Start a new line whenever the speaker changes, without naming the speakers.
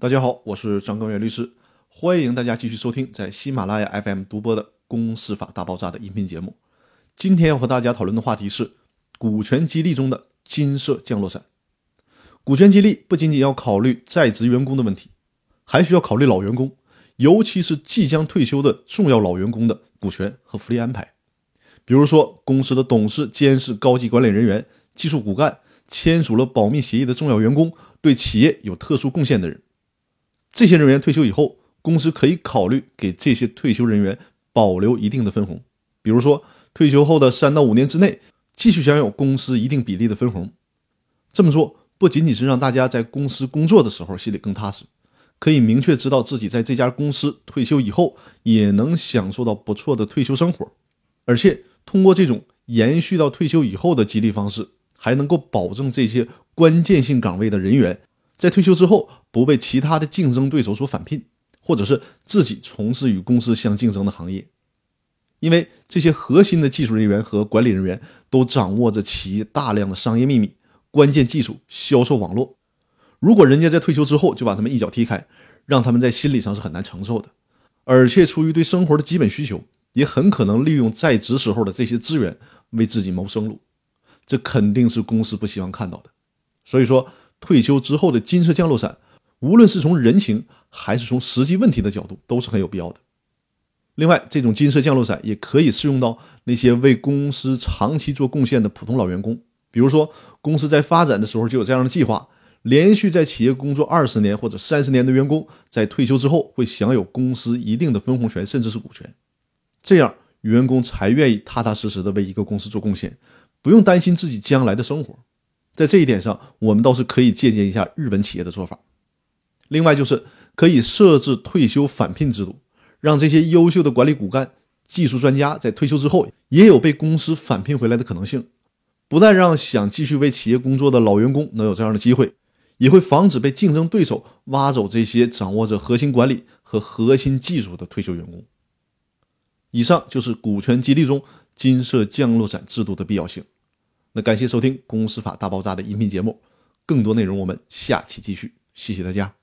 大家好，我是张根源律师，欢迎大家继续收听在喜马拉雅 FM 独播的《公司法大爆炸》的音频节目。今天要和大家讨论的话题是股权激励中的金色降落伞。股权激励不仅仅要考虑在职员工的问题，还需要考虑老员工，尤其是即将退休的重要老员工的股权和福利安排。比如说，公司的董事、监事、高级管理人员、技术骨干、签署了保密协议的重要员工、对企业有特殊贡献的人。这些人员退休以后，公司可以考虑给这些退休人员保留一定的分红，比如说退休后的三到五年之内继续享有公司一定比例的分红。这么做不仅仅是让大家在公司工作的时候心里更踏实，可以明确知道自己在这家公司退休以后也能享受到不错的退休生活，而且通过这种延续到退休以后的激励方式，还能够保证这些关键性岗位的人员。在退休之后，不被其他的竞争对手所返聘，或者是自己从事与公司相竞争的行业，因为这些核心的技术人员和管理人员都掌握着企业大量的商业秘密、关键技术、销售网络。如果人家在退休之后就把他们一脚踢开，让他们在心理上是很难承受的。而且出于对生活的基本需求，也很可能利用在职时候的这些资源为自己谋生路，这肯定是公司不希望看到的。所以说。退休之后的金色降落伞，无论是从人情还是从实际问题的角度，都是很有必要的。另外，这种金色降落伞也可以适用到那些为公司长期做贡献的普通老员工。比如说，公司在发展的时候就有这样的计划：连续在企业工作二十年或者三十年的员工，在退休之后会享有公司一定的分红权，甚至是股权。这样，员工才愿意踏踏实实的为一个公司做贡献，不用担心自己将来的生活。在这一点上，我们倒是可以借鉴一下日本企业的做法。另外，就是可以设置退休返聘制度，让这些优秀的管理骨干、技术专家在退休之后也有被公司返聘回来的可能性。不但让想继续为企业工作的老员工能有这样的机会，也会防止被竞争对手挖走这些掌握着核心管理和核心技术的退休员工。以上就是股权激励中金色降落伞制度的必要性。感谢收听《公司法大爆炸》的音频节目，更多内容我们下期继续，谢谢大家。